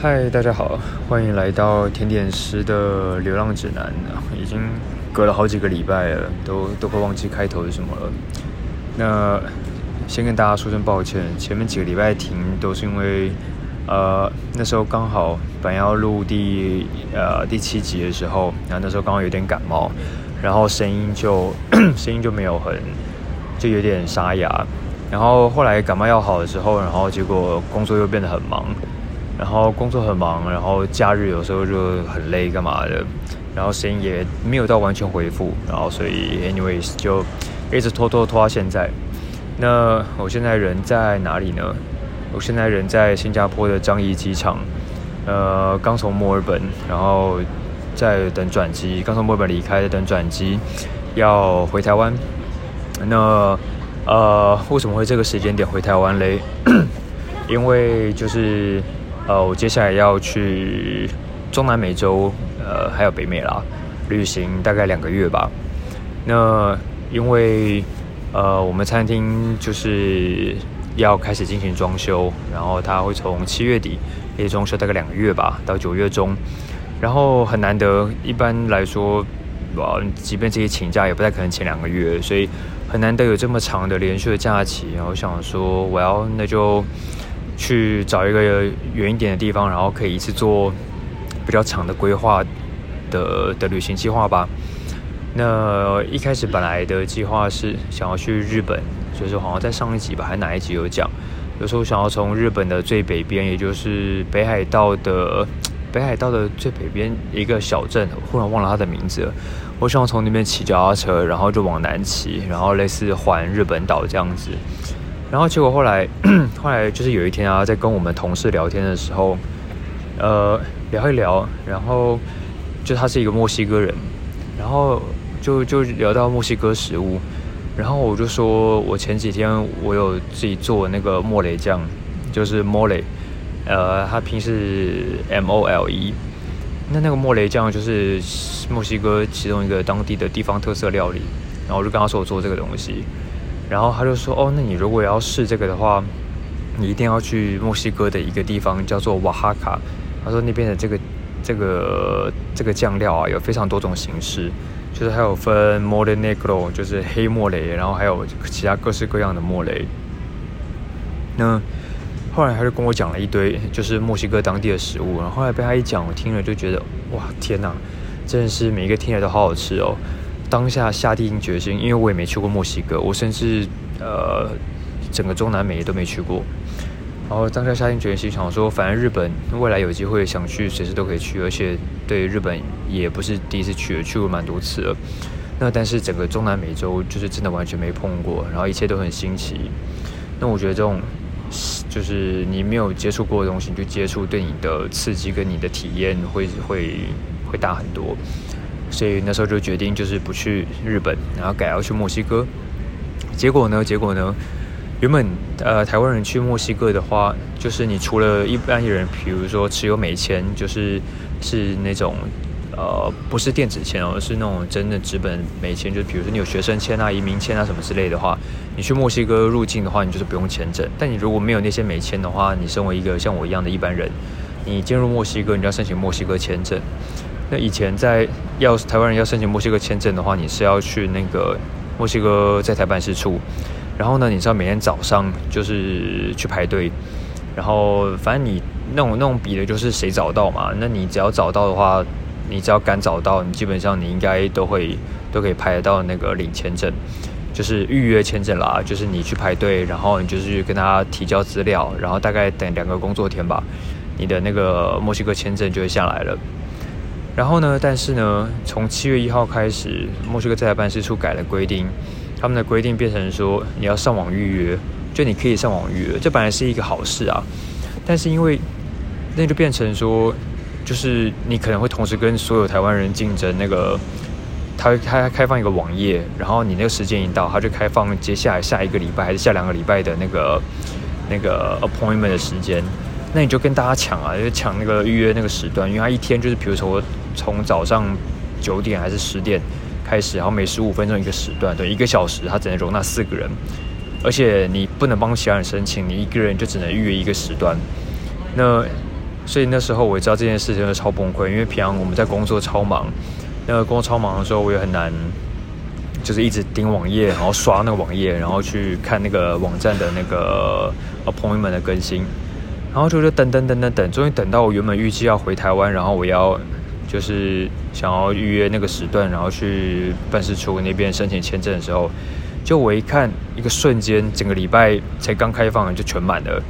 嗨，大家好，欢迎来到甜点师的流浪指南。已经隔了好几个礼拜了，都都快忘记开头是什么了。那先跟大家说声抱歉，前面几个礼拜停都是因为，呃，那时候刚好本要录第呃第七集的时候，然后那时候刚好有点感冒，然后声音就 声音就没有很就有点沙哑。然后后来感冒药好的时候，然后结果工作又变得很忙。然后工作很忙，然后假日有时候就很累，干嘛的？然后声音也没有到完全恢复，然后所以，anyways 就一直拖拖拖到现在。那我现在人在哪里呢？我现在人在新加坡的樟宜机场，呃，刚从墨尔本，然后在等转机，刚从墨尔本离开，等转机，要回台湾。那呃，为什么会这个时间点回台湾嘞？因为就是。呃，我接下来要去中南美洲，呃，还有北美啦，旅行大概两个月吧。那因为呃，我们餐厅就是要开始进行装修，然后它会从七月底可以装修大概两个月吧，到九月中。然后很难得，一般来说，哇，即便这些请假也不太可能请两个月，所以很难得有这么长的连续的假期。然后想说，我要那就。去找一个远一点的地方，然后可以一次做比较长的规划的的旅行计划吧。那一开始本来的计划是想要去日本，就是好像在上一集吧，还哪一集有讲，有时候想要从日本的最北边，也就是北海道的北海道的最北边一个小镇，忽然忘了它的名字。我想从那边骑脚踏车，然后就往南骑，然后类似环日本岛这样子。然后结果后来，后来就是有一天啊，在跟我们同事聊天的时候，呃，聊一聊，然后就他是一个墨西哥人，然后就就聊到墨西哥食物，然后我就说我前几天我有自己做那个莫雷酱，就是 mole，呃，他拼是 M O L E，那那个莫雷酱就是墨西哥其中一个当地的地方特色料理，然后我就跟他说我做这个东西。然后他就说：“哦，那你如果要试这个的话，你一定要去墨西哥的一个地方叫做瓦哈卡。他说那边的这个这个这个酱料啊，有非常多种形式，就是还有分 mole negro，就是黑莫雷，然后还有其他各式各样的莫雷。那后来他就跟我讲了一堆，就是墨西哥当地的食物。然后后来被他一讲，我听了就觉得，哇，天哪，真的是每一个听起来都好好吃哦。”当下下定决心，因为我也没去过墨西哥，我甚至呃整个中南美都没去过。然后当下下定决心，想说反正日本未来有机会想去，随时都可以去，而且对日本也不是第一次去了，去过蛮多次了。那但是整个中南美洲就是真的完全没碰过，然后一切都很新奇。那我觉得这种就是你没有接触过的东西，就接触对你的刺激跟你的体验会会会大很多。所以那时候就决定，就是不去日本，然后改要去墨西哥。结果呢？结果呢？原本呃，台湾人去墨西哥的话，就是你除了一般人，比如说持有美签，就是是那种呃，不是电子签哦，是那种真的纸本美签，就比如说你有学生签啊、移民签啊什么之类的话，你去墨西哥入境的话，你就是不用签证。但你如果没有那些美签的话，你身为一个像我一样的一般人，你进入墨西哥，你就要申请墨西哥签证。那以前在要台湾人要申请墨西哥签证的话，你是要去那个墨西哥在台办事处，然后呢，你知道每天早上就是去排队，然后反正你那种那种比的就是谁早到嘛。那你只要找到的话，你只要敢找到，你基本上你应该都会都可以排得到那个领签证，就是预约签证啦。就是你去排队，然后你就是去跟他提交资料，然后大概等两个工作天吧，你的那个墨西哥签证就会下来了。然后呢？但是呢，从七月一号开始，墨西哥在台办事处改了规定，他们的规定变成说你要上网预约，就你可以上网预约，这本来是一个好事啊。但是因为那就变成说，就是你可能会同时跟所有台湾人竞争那个，他他开放一个网页，然后你那个时间一到，他就开放接下来下一个礼拜还是下两个礼拜的那个那个 appointment 的时间。那你就跟大家抢啊，就抢那个预约那个时段，因为他一天就是，比如说从早上九点还是十点开始，然后每十五分钟一个时段，对，一个小时他只能容纳四个人，而且你不能帮其他人申请，你一个人就只能预约一个时段。那所以那时候我知道这件事情就超崩溃，因为平常我们在工作超忙，那个工作超忙的时候，我也很难，就是一直盯网页，然后刷那个网页，然后去看那个网站的那个 appointment 的更新，然后就就等等等等等，终于等到我原本预计要回台湾，然后我要就是想要预约那个时段，然后去办事处那边申请签证的时候，就我一看，一个瞬间，整个礼拜才刚开放就全满了。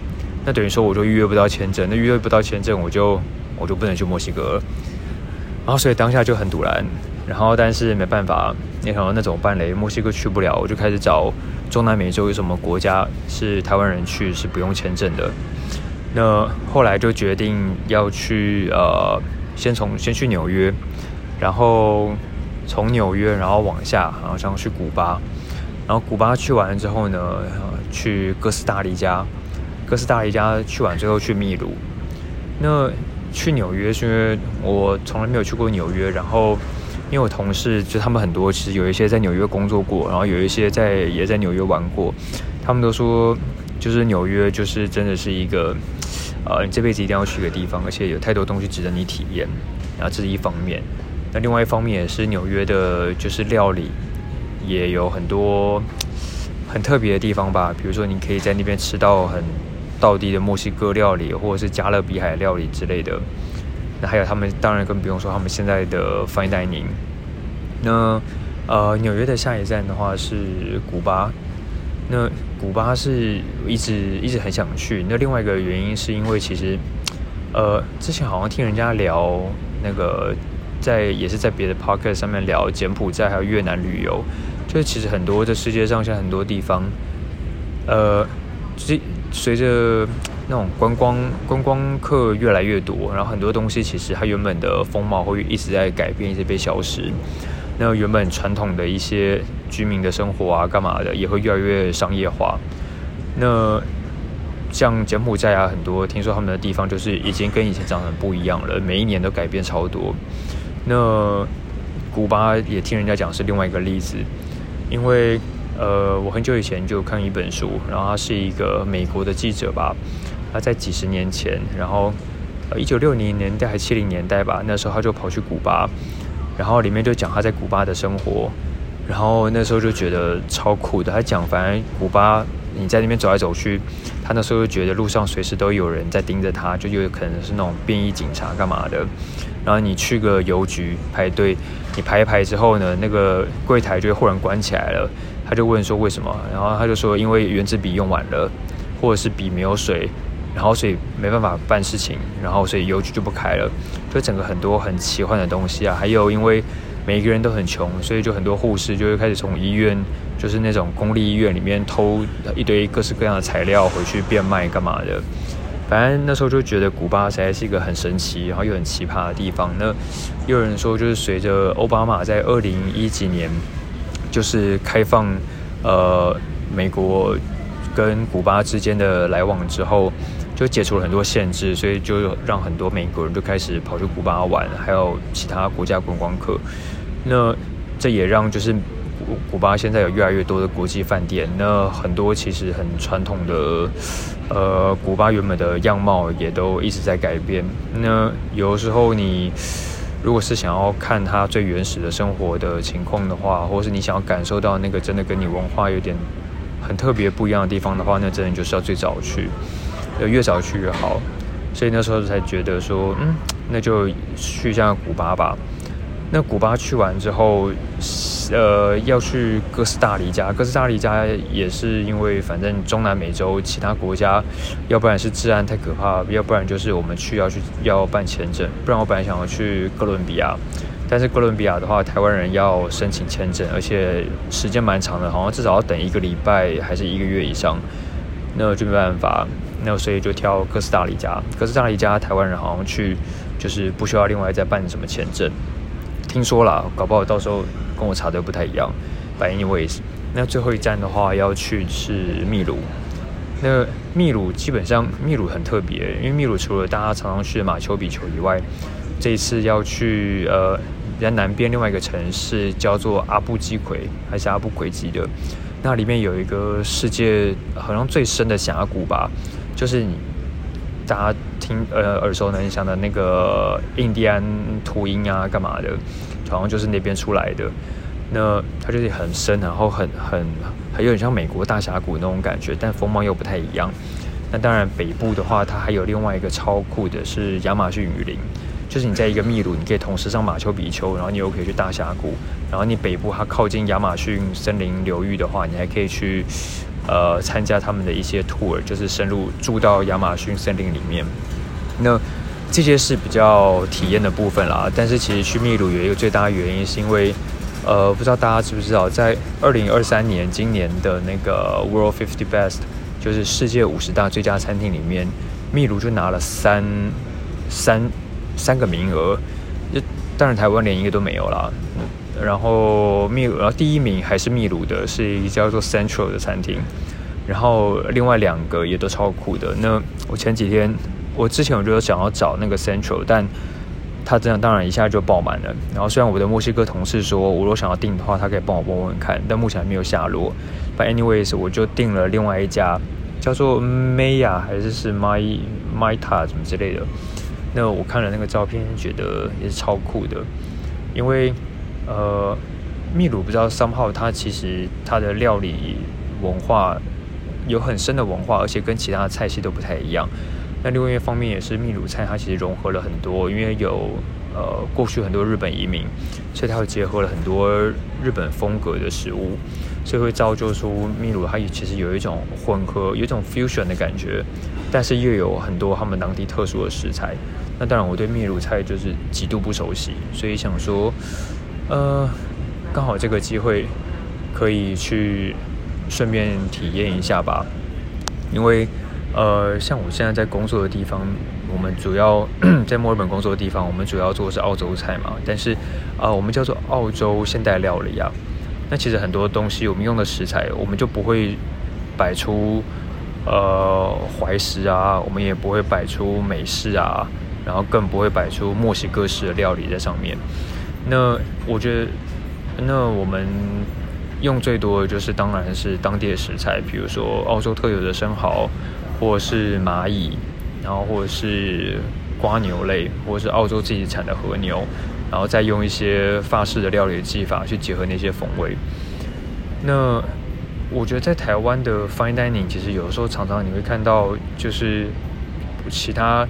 那等于说我就预约不到签证，那预约不到签证，我就我就不能去墨西哥了。然后所以当下就很堵然，然后但是没办法，你想那怎么办嘞？墨西哥去不了，我就开始找中南美洲有什么国家是台湾人去是不用签证的。那后来就决定要去呃，先从先去纽约，然后从纽约然后往下，然后想去古巴，然后古巴去完之后呢，去哥斯达黎加。哥斯达黎加去完，最后去秘鲁。那去纽约是因为我从来没有去过纽约，然后因为我同事就他们很多，其实有一些在纽约工作过，然后有一些在也在纽约玩过。他们都说，就是纽约就是真的是一个，呃，你这辈子一定要去的地方，而且有太多东西值得你体验。然后这是一方面，那另外一方面也是纽约的，就是料理也有很多很特别的地方吧。比如说，你可以在那边吃到很。道地的墨西哥料理，或者是加勒比海料理之类的。那还有他们，当然更不用说他们现在的 fine dining。那呃，纽约的下一站的话是古巴。那古巴是一直一直很想去。那另外一个原因是因为其实呃，之前好像听人家聊那个在也是在别的 podcast 上面聊柬埔寨还有越南旅游，就是其实很多这世界上现在很多地方，呃，随。随着那种观光观光客越来越多，然后很多东西其实它原本的风貌会一直在改变，一直被消失。那原本传统的一些居民的生活啊，干嘛的也会越来越商业化。那像柬埔寨啊，很多听说他们的地方就是已经跟以前长得很不一样了，每一年都改变超多。那古巴也听人家讲是另外一个例子，因为。呃，我很久以前就看一本书，然后他是一个美国的记者吧，他在几十年前，然后呃一九六零年代还七零年代吧，那时候他就跑去古巴，然后里面就讲他在古巴的生活，然后那时候就觉得超酷的。他讲，反正古巴你在那边走来走去，他那时候就觉得路上随时都有人在盯着他，就有可能是那种便衣警察干嘛的。然后你去个邮局排队，你排一排之后呢，那个柜台就会忽然关起来了。他就问说为什么，然后他就说因为原子笔用完了，或者是笔没有水，然后所以没办法办事情，然后所以邮局就不开了，就整个很多很奇幻的东西啊。还有因为每一个人都很穷，所以就很多护士就会开始从医院，就是那种公立医院里面偷一堆各式各样的材料回去变卖干嘛的。反正那时候就觉得古巴实在是一个很神奇，然后又很奇葩的地方。那又有人说就是随着奥巴马在二零一几年。就是开放，呃，美国跟古巴之间的来往之后，就解除了很多限制，所以就让很多美国人就开始跑去古巴玩，还有其他国家观光客。那这也让就是古古巴现在有越来越多的国际饭店。那很多其实很传统的，呃，古巴原本的样貌也都一直在改变。那有时候你。如果是想要看它最原始的生活的情况的话，或是你想要感受到那个真的跟你文化有点很特别不一样的地方的话，那真的就是要最早去，越早去越好。所以那时候才觉得说，嗯，那就去一下古巴吧。那古巴去完之后，呃，要去哥斯达黎加。哥斯达黎加也是因为，反正中南美洲其他国家，要不然是治安太可怕，要不然就是我们去要去要办签证。不然我本来想要去哥伦比亚，但是哥伦比亚的话，台湾人要申请签证，而且时间蛮长的，好像至少要等一个礼拜还是一个月以上。那就没办法，那所以就挑哥斯达黎加。哥斯达黎加台湾人好像去就是不需要另外再办什么签证。听说啦，搞不好到时候跟我查的不太一样。But anyways，那最后一站的话要去是秘鲁。那秘鲁基本上秘鲁很特别，因为秘鲁除了大家常常去的马丘比丘以外，这一次要去呃在南边另外一个城市叫做阿布基奎，还是阿布奎基的。那里面有一个世界好像最深的峡谷吧，就是你大家听呃耳熟能详的那个印第安秃鹰啊，干嘛的，好像就是那边出来的。那它就是很深，然后很很还有点像美国大峡谷那种感觉，但风貌又不太一样。那当然北部的话，它还有另外一个超酷的是亚马逊雨林，就是你在一个秘鲁，你可以同时上马丘比丘，然后你又可以去大峡谷。然后你北部它靠近亚马逊森林流域的话，你还可以去呃参加他们的一些 tour，就是深入住到亚马逊森林里面。那这些是比较体验的部分啦。但是其实去秘鲁有一个最大的原因，是因为呃不知道大家知不知道，在二零二三年今年的那个 World Fifty Best，就是世界五十大最佳餐厅里面，秘鲁就拿了三三三个名额。就当然台湾连一个都没有啦。然后秘鲁，然后第一名还是秘鲁的，是一个叫做 Central 的餐厅。然后另外两个也都超酷的。那我前几天，我之前我就想要找那个 Central，但他这样当然一下就爆满了。然后虽然我的墨西哥同事说，我如果想要订的话，他可以帮我问问看，但目前还没有下落。But anyways，我就订了另外一家，叫做 Maya 还是是 My Myta 什么之类的。那我看了那个照片，觉得也是超酷的，因为。呃，秘鲁不知道三号，它其实它的料理文化有很深的文化，而且跟其他的菜系都不太一样。那另外一方面也是秘鲁菜，它其实融合了很多，因为有呃过去很多日本移民，所以它会结合了很多日本风格的食物，所以会造就出秘鲁它其实有一种混合，有一种 fusion 的感觉，但是又有很多他们当地特殊的食材。那当然我对秘鲁菜就是极度不熟悉，所以想说。呃，刚好这个机会可以去顺便体验一下吧，因为呃，像我现在在工作的地方，我们主要 在墨尔本工作的地方，我们主要做的是澳洲菜嘛，但是啊，我们叫做澳洲现代料理啊。那其实很多东西我们用的食材，我们就不会摆出呃怀石啊，我们也不会摆出美式啊，然后更不会摆出墨西哥式的料理在上面。那我觉得，那我们用最多的就是当然是当地的食材，比如说澳洲特有的生蚝，或者是蚂蚁，然后或者是瓜牛类，或者是澳洲自己产的和牛，然后再用一些法式的料理技法去结合那些风味。那我觉得在台湾的 fine dining 其实有时候常常你会看到就是其他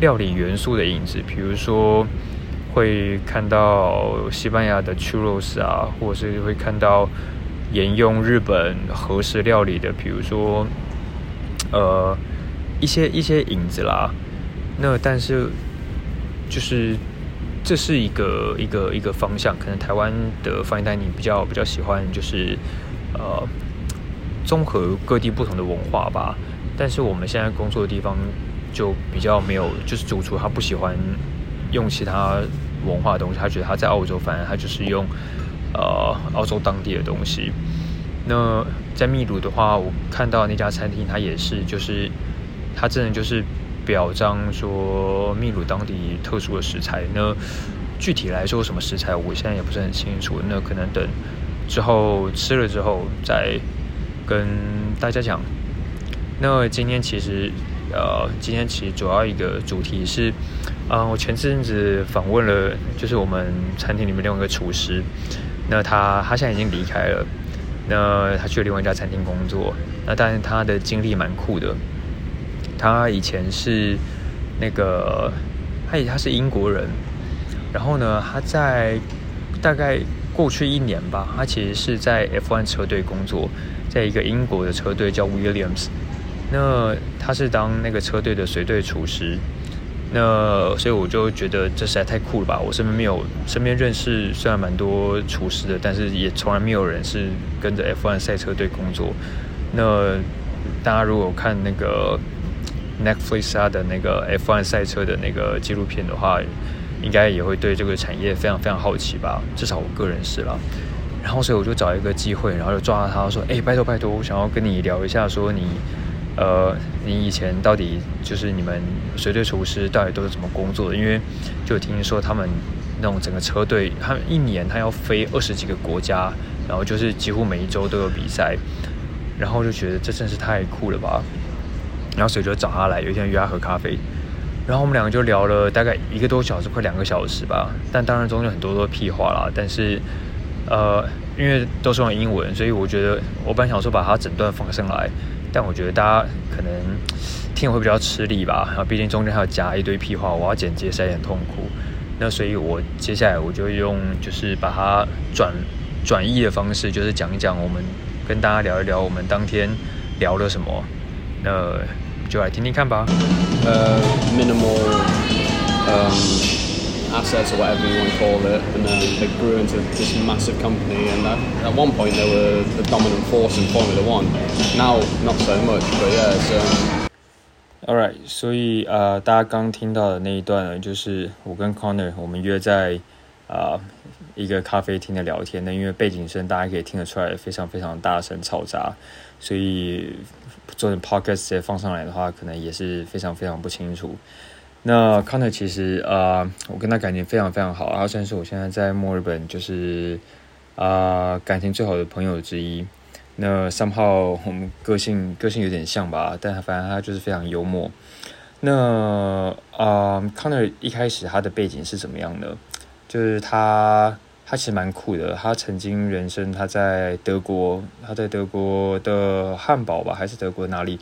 料理元素的影子，比如说。会看到西班牙的 churros 啊，或者是会看到沿用日本和食料理的，比如说呃一些一些影子啦。那但是就是这是一个一个一个方向，可能台湾的翻译单你比较比较喜欢就是呃综合各地不同的文化吧。但是我们现在工作的地方就比较没有，就是主厨他不喜欢用其他。文化的东西，他觉得他在澳洲，反正他就是用呃澳洲当地的东西。那在秘鲁的话，我看到那家餐厅，它也是，就是它真的就是表彰说秘鲁当地特殊的食材。那具体来说什么食材，我现在也不是很清楚。那可能等之后吃了之后再跟大家讲。那今天其实。呃，今天其实主要一个主题是，嗯，我前阵子访问了，就是我们餐厅里面另外一个厨师，那他他现在已经离开了，那他去另外一家餐厅工作，那但是他的经历蛮酷的，他以前是那个，他以他是英国人，然后呢，他在大概过去一年吧，他其实是在 F1 车队工作，在一个英国的车队叫 Williams。那他是当那个车队的随队厨师，那所以我就觉得这实在太酷了吧！我身边没有，身边认识虽然蛮多厨师的，但是也从来没有人是跟着 F1 赛车队工作。那大家如果看那个 Netflix 的那个 F1 赛车的那个纪录片的话，应该也会对这个产业非常非常好奇吧？至少我个人是了。然后所以我就找一个机会，然后就抓到他说：“哎，拜托拜托，我想要跟你聊一下，说你。”呃，你以前到底就是你们随队厨师到底都是怎么工作的？因为就听说他们那种整个车队，他们一年他要飞二十几个国家，然后就是几乎每一周都有比赛，然后就觉得这真是太酷了吧。然后所以就找他来，有一天约他喝咖啡，然后我们两个就聊了大概一个多小时，快两个小时吧。但当然中间很多都屁话啦，但是呃，因为都是用英文，所以我觉得我本来想说把它整段放上来，但我觉得大家可能听会比较吃力吧。然后毕竟中间还要夹一堆屁话，我要剪接实在很痛苦。那所以我接下来我就用就是把它转转译的方式，就是讲一讲我们跟大家聊一聊我们当天聊了什么。那就来听听看吧。呃，minimal assets or whatever you want to call it, and then they grew into this massive company. And at one point they were the dominant force in Formula One. Now not so much, but yeah. Alright，所以呃，大家刚听到的那一段呢，就是我跟 Connor 我们约在啊一个咖啡厅的聊天。那因为背景声大家可以听得出来，非常非常大声嘈杂，所以。做成 podcast 直接放上来的话，可能也是非常非常不清楚。那 Connor 其实啊，我跟他感情非常非常好，他算是我现在在墨尔本就是啊感情最好的朋友之一。那 somehow 我们个性个性有点像吧，但反正他就是非常幽默。那啊，Connor 一开始他的背景是怎么样的？就是他。他其实蛮酷的，他曾经人生他在德国，他在德国的汉堡吧，还是德国哪里？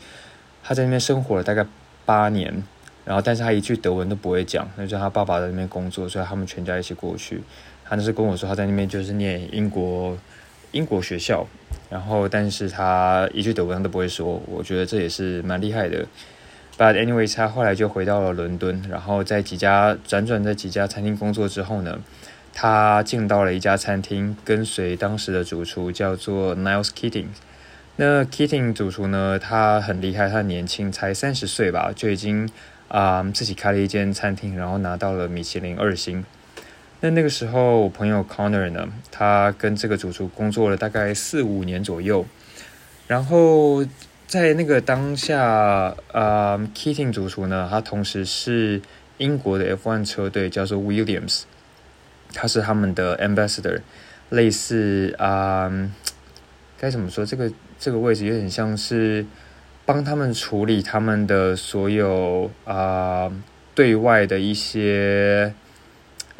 他在那边生活了大概八年，然后但是他一句德文都不会讲，那就他爸爸在那边工作，所以他们全家一起过去。他那是跟我说他在那边就是念英国英国学校，然后但是他一句德文都不会说，我觉得这也是蛮厉害的。But anyways，他后来就回到了伦敦，然后在几家辗转在几家餐厅工作之后呢？他进到了一家餐厅，跟随当时的主厨叫做 Niles Keating。那 Keating 主厨呢，他很厉害，他年轻，才三十岁吧，就已经啊自己开了一间餐厅，然后拿到了米其林二星。那那个时候，我朋友 Connor 呢，他跟这个主厨工作了大概四五年左右。然后在那个当下，啊，Keating 主厨呢，他同时是英国的 F1 车队，叫做 Williams。他是他们的 ambassador，类似啊，该怎么说？这个这个位置有点像是帮他们处理他们的所有啊对外的一些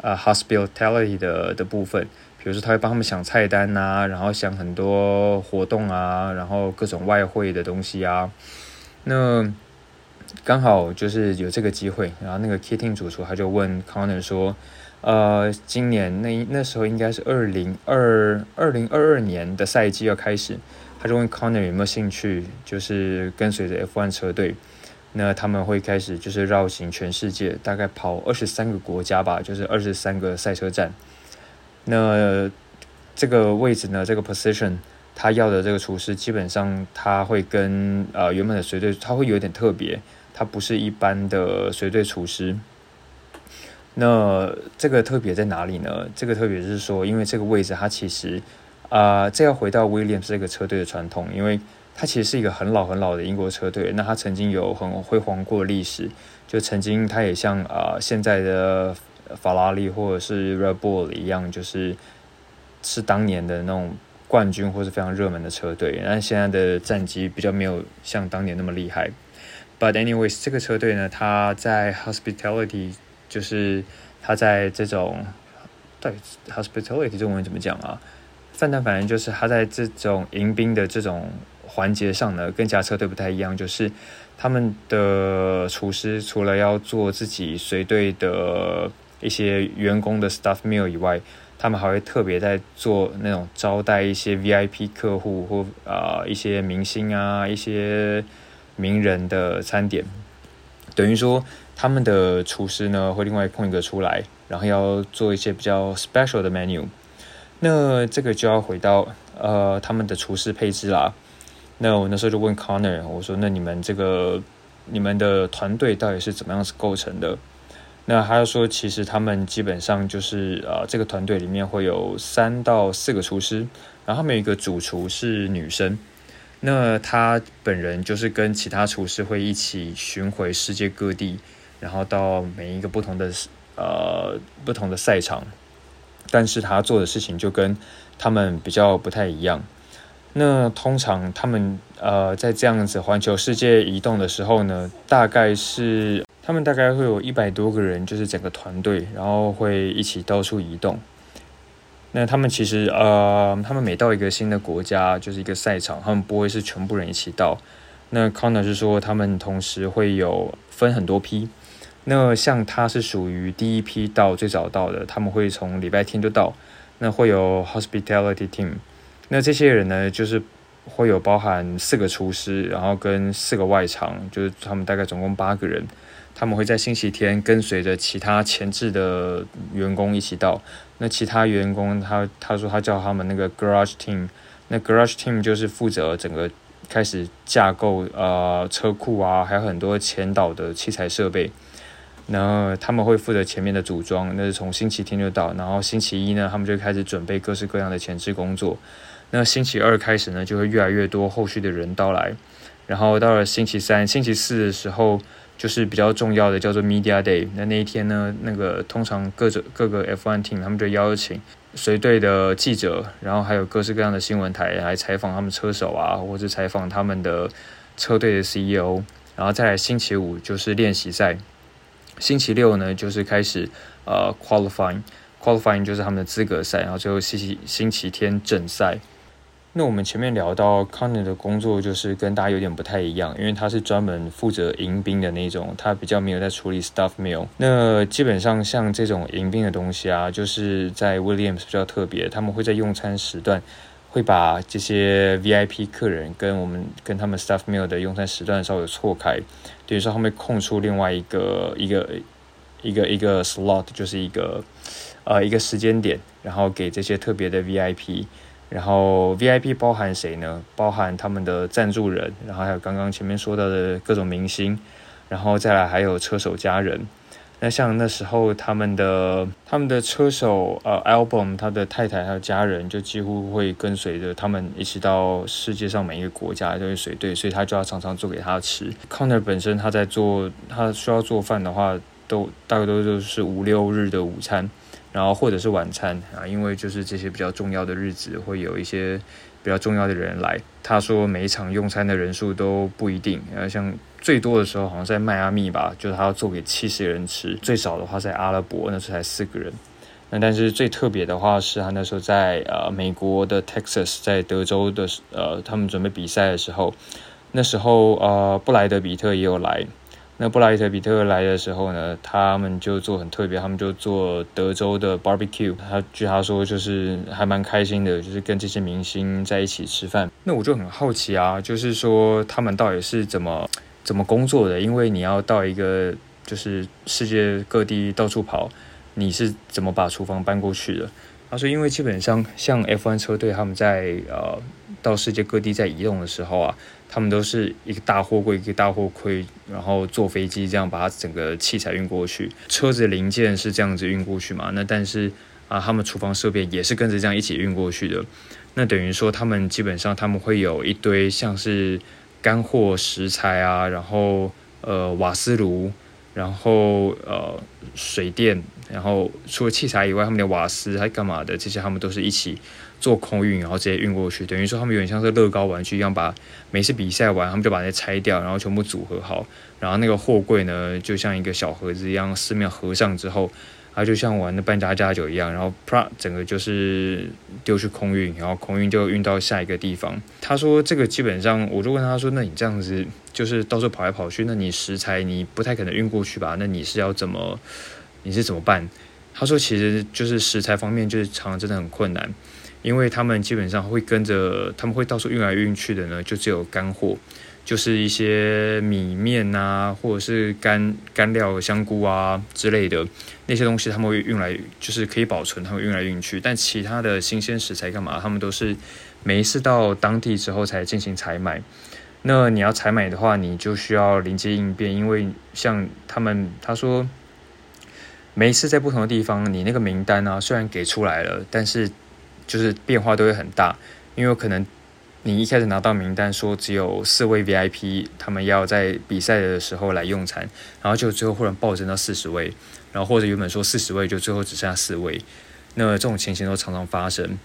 啊 hospitality 的的部分，比如说他会帮他们想菜单啊，然后想很多活动啊，然后各种外汇的东西啊。那刚好就是有这个机会，然后那个 Kitting 主厨他就问 Connor 说。呃，今年那那时候应该是二零二二零二二年的赛季要开始，他就问 Connor 有没有兴趣，就是跟随着 F1 车队，那他们会开始就是绕行全世界，大概跑二十三个国家吧，就是二十三个赛车站。那这个位置呢，这个 position，他要的这个厨师基本上他会跟呃原本的随队，他会有点特别，他不是一般的随队厨师。那这个特别在哪里呢？这个特别是说，因为这个位置它其实，啊，这要回到威廉这个车队的传统，因为它其实是一个很老很老的英国车队。那它曾经有很辉煌过历史，就曾经它也像啊现在的法拉利或者是 Red Bull 一样，就是是当年的那种冠军或是非常热门的车队。但现在的战绩比较没有像当年那么厉害。But anyways，这个车队呢，它在 Hospitality。就是他在这种对 hospitality 中文怎么讲啊？范丹反正就是他在这种迎宾的这种环节上呢，跟其他车队不太一样。就是他们的厨师除了要做自己随队的一些员工的 staff meal 以外，他们还会特别在做那种招待一些 VIP 客户或啊一些明星啊一些名人的餐点，等于说。他们的厨师呢会另外空一个出来，然后要做一些比较 special 的 menu。那这个就要回到呃他们的厨师配置啦。那我那时候就问 Connor，我说：“那你们这个你们的团队到底是怎么样子构成的？”那他就说：“其实他们基本上就是呃这个团队里面会有三到四个厨师，然后他们有一个主厨是女生。那他本人就是跟其他厨师会一起巡回世界各地。”然后到每一个不同的呃不同的赛场，但是他做的事情就跟他们比较不太一样。那通常他们呃在这样子环球世界移动的时候呢，大概是他们大概会有一百多个人，就是整个团队，然后会一起到处移动。那他们其实呃，他们每到一个新的国家，就是一个赛场，他们不会是全部人一起到。那 Connor 是说，他们同时会有分很多批。那像他是属于第一批到最早到的，他们会从礼拜天就到。那会有 hospitality team。那这些人呢，就是会有包含四个厨师，然后跟四个外场，就是他们大概总共八个人。他们会在星期天跟随着其他前置的员工一起到。那其他员工他他说他叫他们那个 garage team。那 garage team 就是负责整个开始架构呃车库啊，还有很多前导的器材设备。然后他们会负责前面的组装，那是从星期天就到，然后星期一呢，他们就开始准备各式各样的前置工作。那星期二开始呢，就会越来越多后续的人到来。然后到了星期三、星期四的时候，就是比较重要的叫做 Media Day。那那一天呢，那个通常各种各个 F1 team 他们就邀请随队的记者，然后还有各式各样的新闻台来采访他们车手啊，或者采访他们的车队的 CEO。然后再来星期五就是练习赛。星期六呢，就是开始呃 qualifying，qualifying 就是他们的资格赛，然后最后星期星期天正赛。那我们前面聊到 Connor 的工作就是跟大家有点不太一样，因为他是专门负责迎宾的那种，他比较没有在处理 stuff meal。那基本上像这种迎宾的东西啊，就是在 Williams 比较特别，他们会在用餐时段。会把这些 VIP 客人跟我们跟他们 staff meal 的用餐时段稍微错开，等于说后面空出另外一个一个一个一个 slot，就是一个呃一个时间点，然后给这些特别的 VIP，然后 VIP 包含谁呢？包含他们的赞助人，然后还有刚刚前面说到的各种明星，然后再来还有车手家人。那像那时候他们的他们的车手呃，album 他的太太还有家人就几乎会跟随着他们一起到世界上每一个国家都是随队，所以他就要常常做给他吃。Connor 本身他在做他需要做饭的话，都大概都就是五六日的午餐，然后或者是晚餐啊，因为就是这些比较重要的日子会有一些比较重要的人来。他说每一场用餐的人数都不一定，呃像。最多的时候好像在迈阿密吧，就是他要做给七十人吃。最少的话在阿拉伯，那时候才四个人。那但是最特别的话是他那时候在呃美国的 Texas，在德州的呃他们准备比赛的时候，那时候呃布莱德比特也有来。那布莱特比特来的时候呢，他们就做很特别，他们就做德州的 barbecue。他据他说就是还蛮开心的，就是跟这些明星在一起吃饭。那我就很好奇啊，就是说他们到底是怎么。怎么工作的？因为你要到一个就是世界各地到处跑，你是怎么把厨房搬过去的？他说，因为基本上像 F1 车队他们在呃到世界各地在移动的时候啊，他们都是一个大货柜一个大货柜，然后坐飞机这样把它整个器材运过去，车子零件是这样子运过去嘛？那但是啊，他们厨房设备也是跟着这样一起运过去的。那等于说，他们基本上他们会有一堆像是。干货食材啊，然后呃瓦斯炉，然后呃水电，然后除了器材以外，他们的瓦斯还干嘛的？这些他们都是一起做空运，然后直接运过去。等于说他们有点像是乐高玩具一样，把每次比赛完，他们就把那拆掉，然后全部组合好，然后那个货柜呢，就像一个小盒子一样，四面合上之后。它就像玩的扮家家酒一样，然后啪，整个就是丢去空运，然后空运就运到下一个地方。他说这个基本上，我就问他说，那你这样子就是到处跑来跑去，那你食材你不太可能运过去吧？那你是要怎么，你是怎么办？他说其实就是食材方面就是常常真的很困难，因为他们基本上会跟着他们会到处运来运去的呢，就只有干货。就是一些米面啊，或者是干干料、香菇啊之类的那些东西，他们会运来，就是可以保存，他们运来运去。但其他的新鲜食材干嘛？他们都是每一次到当地之后才进行采买。那你要采买的话，你就需要临机应变，因为像他们他说，每一次在不同的地方，你那个名单啊，虽然给出来了，但是就是变化都会很大，因为可能。你一开始拿到名单说只有四位 VIP，他们要在比赛的时候来用餐，然后就最后忽然暴增到四十位，然后或者原本说四十位就最后只剩下四位，那这种情形都常常发生。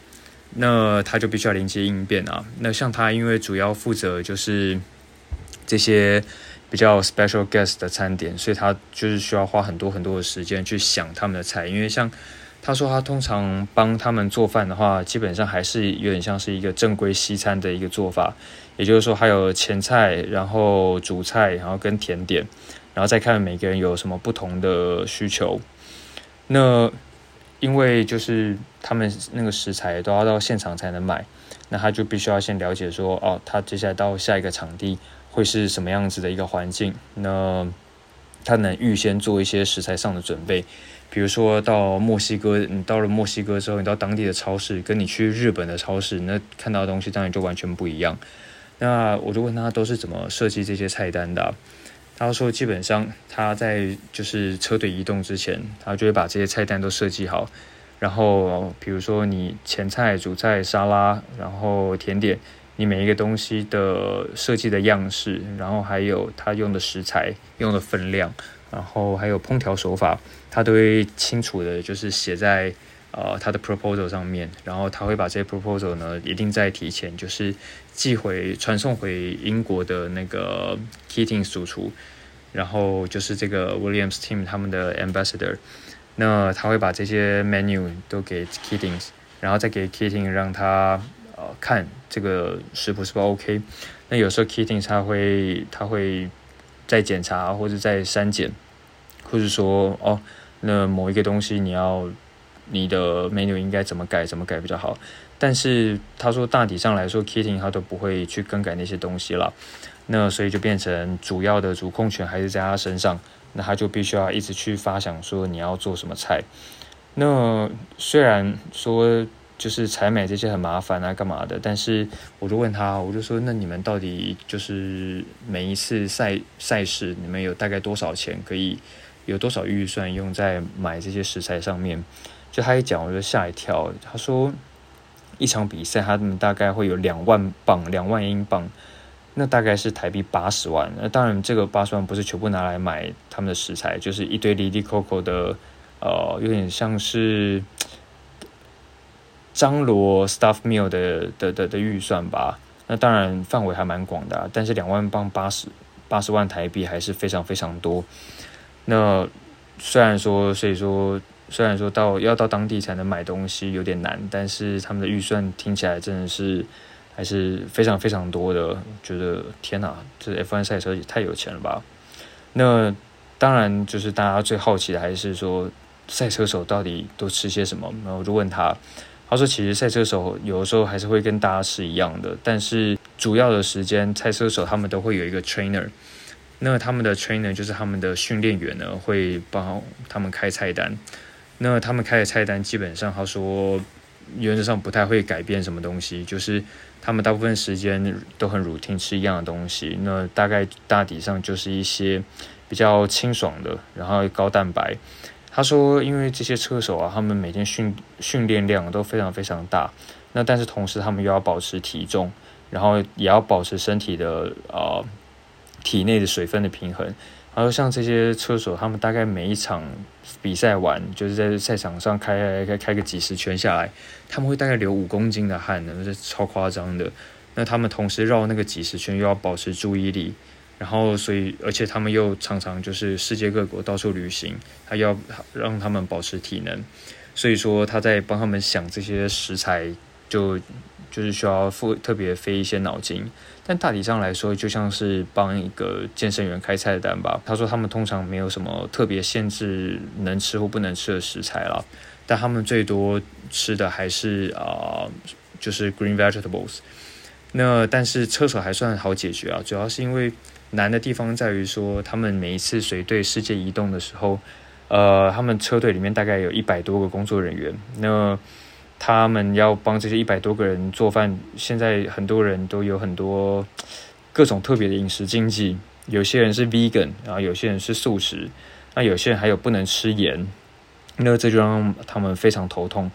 那他就必须要临机应变啊。那像他，因为主要负责就是这些比较 special guest 的餐点，所以他就是需要花很多很多的时间去想他们的菜。因为像他说，他通常帮他们做饭的话，基本上还是有点像是一个正规西餐的一个做法。也就是说，还有前菜，然后主菜，然后跟甜点，然后再看每个人有什么不同的需求。那因为就是他们那个食材都要到现场才能买，那他就必须要先了解说，哦，他接下来到下一个场地会是什么样子的一个环境，那他能预先做一些食材上的准备，比如说到墨西哥，你到了墨西哥之后，你到当地的超市，跟你去日本的超市，那看到的东西当然就完全不一样。那我就问他都是怎么设计这些菜单的，他说基本上他在就是车队移动之前，他就会把这些菜单都设计好，然后比如说你前菜、主菜、沙拉，然后甜点，你每一个东西的设计的样式，然后还有他用的食材、用的分量，然后还有烹调手法，他都会清楚的，就是写在。呃，他的 proposal 上面，然后他会把这些 proposal 呢，一定在提前就是寄回传送回英国的那个 Keating 主厨，然后就是这个 Williams team 他们的 ambassador，那他会把这些 menu 都给 Keating，然后再给 Keating 让他呃看这个食谱是不 OK，那有时候 Keating 他会他会再检查或者再删减，或者说哦，那某一个东西你要。你的 menu 应该怎么改，怎么改比较好？但是他说大体上来说，Kitting 他都不会去更改那些东西了。那所以就变成主要的主控权还是在他身上。那他就必须要一直去发想说你要做什么菜。那虽然说就是采买这些很麻烦啊，干嘛的？但是我就问他，我就说那你们到底就是每一次赛赛事，你们有大概多少钱可以有多少预算用在买这些食材上面？就他一讲，我就吓一跳。他说，一场比赛他们大概会有两万镑，两万英镑，那大概是台币八十万。那当然，这个八十万不是全部拿来买他们的食材，就是一堆 Lily Coco 的，呃，有点像是张罗 staff Meal 的的的的预算吧。那当然范围还蛮广的，但是两万磅八十八十万台币还是非常非常多。那虽然说，所以说。虽然说到要到当地才能买东西有点难，但是他们的预算听起来真的是还是非常非常多的。觉得天哪，这 F1 赛车也太有钱了吧？那当然就是大家最好奇的还是说赛车手到底都吃些什么。然后我就问他，他说其实赛车手有的时候还是会跟大家是一样的，但是主要的时间赛车手他们都会有一个 trainer，那他们的 trainer 就是他们的训练员呢，会帮他们开菜单。那他们开的菜单基本上，他说原则上不太会改变什么东西，就是他们大部分时间都很 routine 吃一样的东西。那大概大体上就是一些比较清爽的，然后高蛋白。他说，因为这些车手啊，他们每天训训练量都非常非常大，那但是同时他们又要保持体重，然后也要保持身体的呃体内的水分的平衡。然后像这些车手，他们大概每一场比赛完，就是在赛场上开开开个几十圈下来，他们会大概流五公斤的汗，那是超夸张的。那他们同时绕那个几十圈，又要保持注意力，然后所以而且他们又常常就是世界各国到处旅行，他要让他们保持体能，所以说他在帮他们想这些食材，就就是需要付特别费一些脑筋。但大体上来说，就像是帮一个健身员开菜单吧。他说他们通常没有什么特别限制能吃或不能吃的食材了，但他们最多吃的还是啊，就是 green vegetables。那但是车手还算好解决啊，主要是因为难的地方在于说，他们每一次随队世界移动的时候，呃，他们车队里面大概有一百多个工作人员。那他们要帮这些一百多个人做饭，现在很多人都有很多各种特别的饮食禁忌，有些人是 vegan，然后有些人是素食，那有些人还有不能吃盐，那这就让他们非常头痛，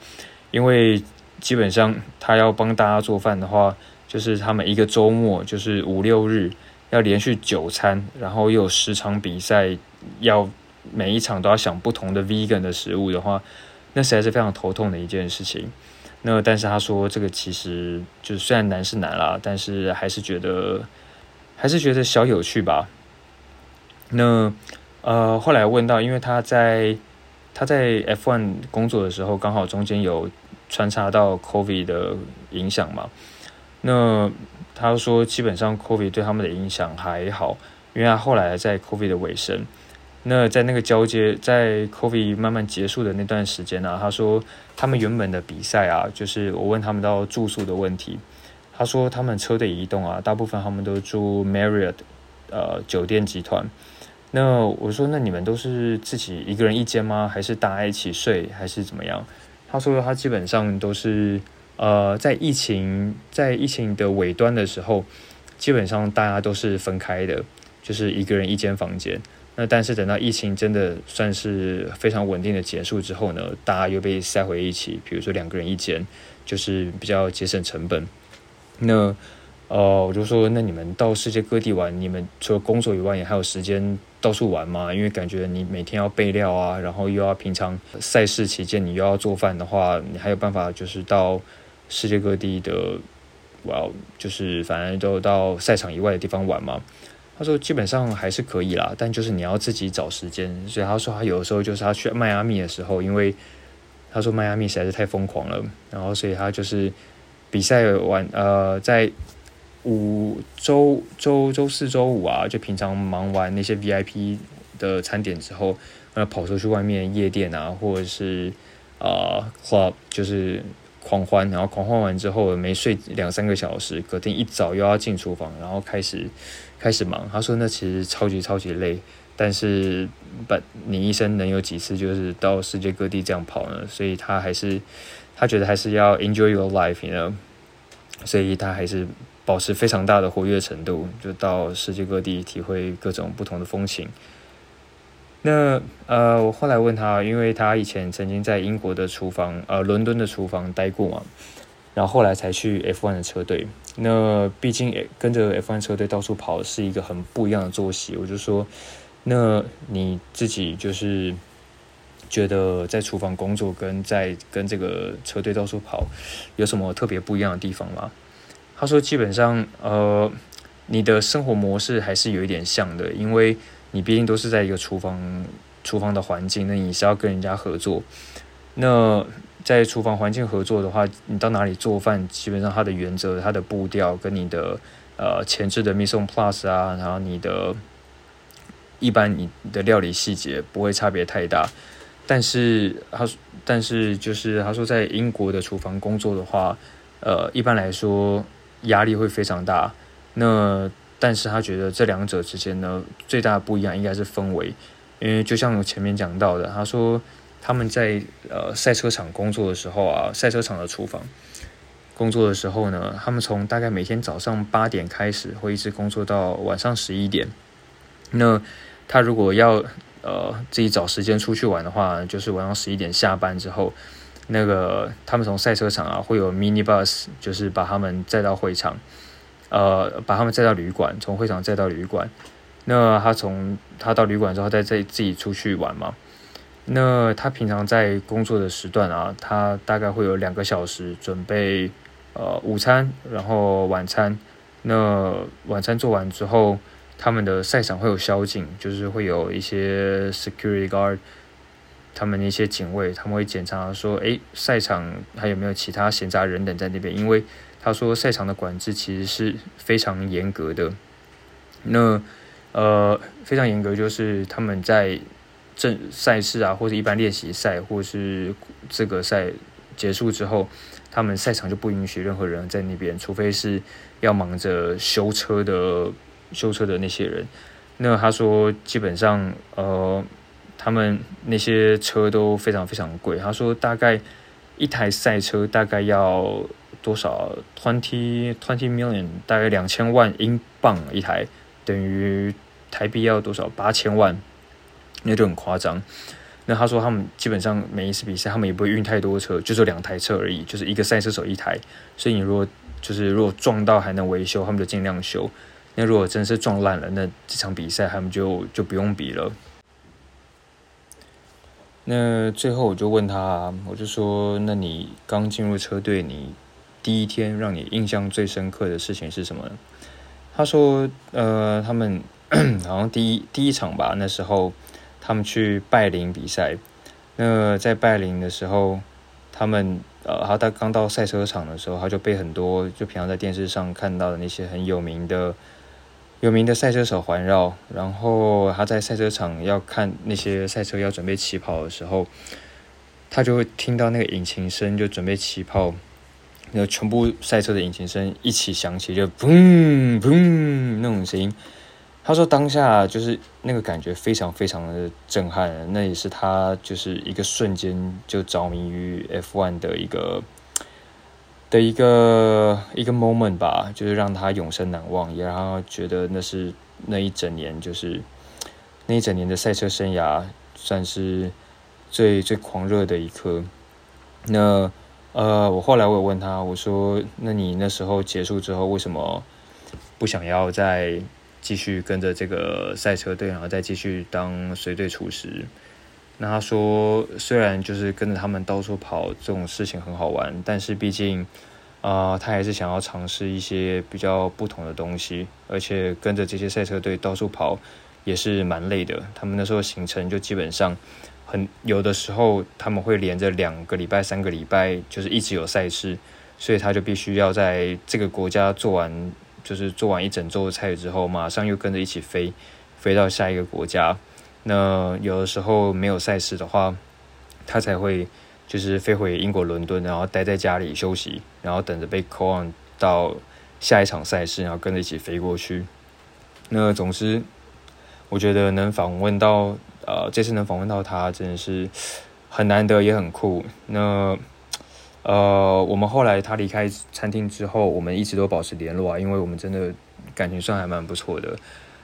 因为基本上他要帮大家做饭的话，就是他们一个周末就是五六日要连续九餐，然后又有十场比赛，要每一场都要想不同的 vegan 的食物的话。那实在是非常头痛的一件事情。那但是他说这个其实就虽然难是难啦，但是还是觉得还是觉得小有趣吧。那呃后来问到，因为他在他在 F1 工作的时候，刚好中间有穿插到 COVID 的影响嘛。那他说基本上 COVID 对他们的影响还好，因为他后来在 COVID 的尾声。那在那个交接，在 COVID 慢慢结束的那段时间呢，他说他们原本的比赛啊，就是我问他们到住宿的问题，他说他们车队移动啊，大部分他们都住 Marriott 呃酒店集团。那我说那你们都是自己一个人一间吗？还是大家一起睡，还是怎么样？他说他基本上都是呃在疫情在疫情的尾端的时候，基本上大家都是分开的，就是一个人一间房间。那但是等到疫情真的算是非常稳定的结束之后呢，大家又被塞回一起，比如说两个人一间，就是比较节省成本。那呃，我就说，那你们到世界各地玩，你们除了工作以外，也还有时间到处玩吗？因为感觉你每天要备料啊，然后又要平常赛事期间你又要做饭的话，你还有办法就是到世界各地的，我要就是反正都到赛场以外的地方玩嘛？他说基本上还是可以啦，但就是你要自己找时间。所以他说他有的时候就是他去迈阿密的时候，因为他说迈阿密实在是太疯狂了，然后所以他就是比赛完呃在五周周周四周五啊，就平常忙完那些 VIP 的餐点之后，呃跑出去外面夜店啊，或者是啊 club 就是狂欢，然后狂欢完之后没睡两三个小时，隔天一早又要进厨房，然后开始。开始忙，他说那其实超级超级累，但是不，你一生能有几次就是到世界各地这样跑呢？所以他还是他觉得还是要 enjoy your life，you know，所以他还是保持非常大的活跃程度，就到世界各地体会各种不同的风情。那呃，我后来问他，因为他以前曾经在英国的厨房，呃，伦敦的厨房待过嘛。然后后来才去 F1 的车队，那毕竟跟着 F1 车队到处跑是一个很不一样的作息。我就说，那你自己就是觉得在厨房工作跟在跟这个车队到处跑有什么特别不一样的地方吗？他说，基本上呃，你的生活模式还是有一点像的，因为你毕竟都是在一个厨房厨房的环境，那你是要跟人家合作，那。在厨房环境合作的话，你到哪里做饭，基本上它的原则、它的步调跟你的呃前置的 mission plus 啊，然后你的一般你的料理细节不会差别太大。但是他说但是就是他说，在英国的厨房工作的话，呃，一般来说压力会非常大。那但是他觉得这两者之间呢，最大的不一样应该是氛围，因为就像我前面讲到的，他说。他们在呃赛车场工作的时候啊，赛车场的厨房工作的时候呢，他们从大概每天早上八点开始，会一直工作到晚上十一点。那他如果要呃自己找时间出去玩的话，就是晚上十一点下班之后，那个他们从赛车场啊会有 mini bus，就是把他们载到会场，呃把他们载到旅馆，从会场载到旅馆。那他从他到旅馆之后，再再自己出去玩嘛。那他平常在工作的时段啊，他大概会有两个小时准备呃午餐，然后晚餐。那晚餐做完之后，他们的赛场会有宵禁，就是会有一些 security guard，他们那些警卫，他们会检查说，诶，赛场还有没有其他闲杂人等在那边？因为他说赛场的管制其实是非常严格的。那呃非常严格，就是他们在。正赛事啊，或者一般练习赛，或是这个赛结束之后，他们赛场就不允许任何人在那边，除非是要忙着修车的修车的那些人。那他说，基本上呃，他们那些车都非常非常贵。他说，大概一台赛车大概要多少？twenty twenty million，大概两千万英镑一台，等于台币要多少？八千万。那就很夸张。那他说他们基本上每一次比赛，他们也不会运太多车，就只有两台车而已，就是一个赛车手一台。所以你如果就是如果撞到还能维修，他们就尽量修。那如果真是撞烂了，那这场比赛他们就就不用比了。那最后我就问他，我就说，那你刚进入车队，你第一天让你印象最深刻的事情是什么呢？他说，呃，他们 好像第一第一场吧，那时候他们去拜林比赛。那在拜林的时候，他们呃，他他刚到赛车场的时候，他就被很多就平常在电视上看到的那些很有名的。有名的赛车手环绕，然后他在赛车场要看那些赛车要准备起跑的时候，他就会听到那个引擎声，就准备起跑，那全部赛车的引擎声一起响起，就砰砰那种声音。他说当下就是那个感觉非常非常的震撼，那也是他就是一个瞬间就着迷于 F1 的一个。的一个一个 moment 吧，就是让他永生难忘，也让他觉得那是那一整年，就是那一整年的赛车生涯，算是最最狂热的一刻。那呃，我后来我有问他，我说：“那你那时候结束之后，为什么不想要再继续跟着这个赛车队，然后再继续当随队厨师？”那他说，虽然就是跟着他们到处跑这种事情很好玩，但是毕竟，啊，他还是想要尝试一些比较不同的东西，而且跟着这些赛车队到处跑也是蛮累的。他们那时候行程就基本上很有的时候他们会连着两个礼拜、三个礼拜，就是一直有赛事，所以他就必须要在这个国家做完，就是做完一整周的菜之后，马上又跟着一起飞，飞到下一个国家。那有的时候没有赛事的话，他才会就是飞回英国伦敦，然后待在家里休息，然后等着被 call on 到下一场赛事，然后跟着一起飞过去。那总之，我觉得能访问到呃，这次能访问到他，真的是很难得，也很酷。那呃，我们后来他离开餐厅之后，我们一直都保持联络啊，因为我们真的感情算还蛮不错的。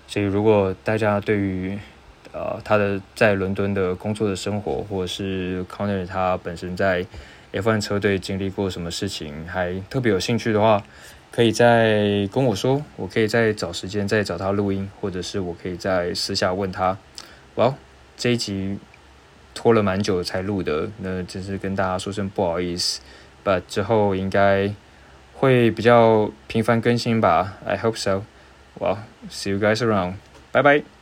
所以如果大家对于呃，他的在伦敦的工作的生活，或者是 Connor 他本身在 F1 车队经历过什么事情，还特别有兴趣的话，可以再跟我说，我可以再找时间再找他录音，或者是我可以在私下问他。哇，这一集拖了蛮久才录的，那真是跟大家说声不好意思。But 之后应该会比较频繁更新吧，I hope so。Well, see you guys around，拜拜。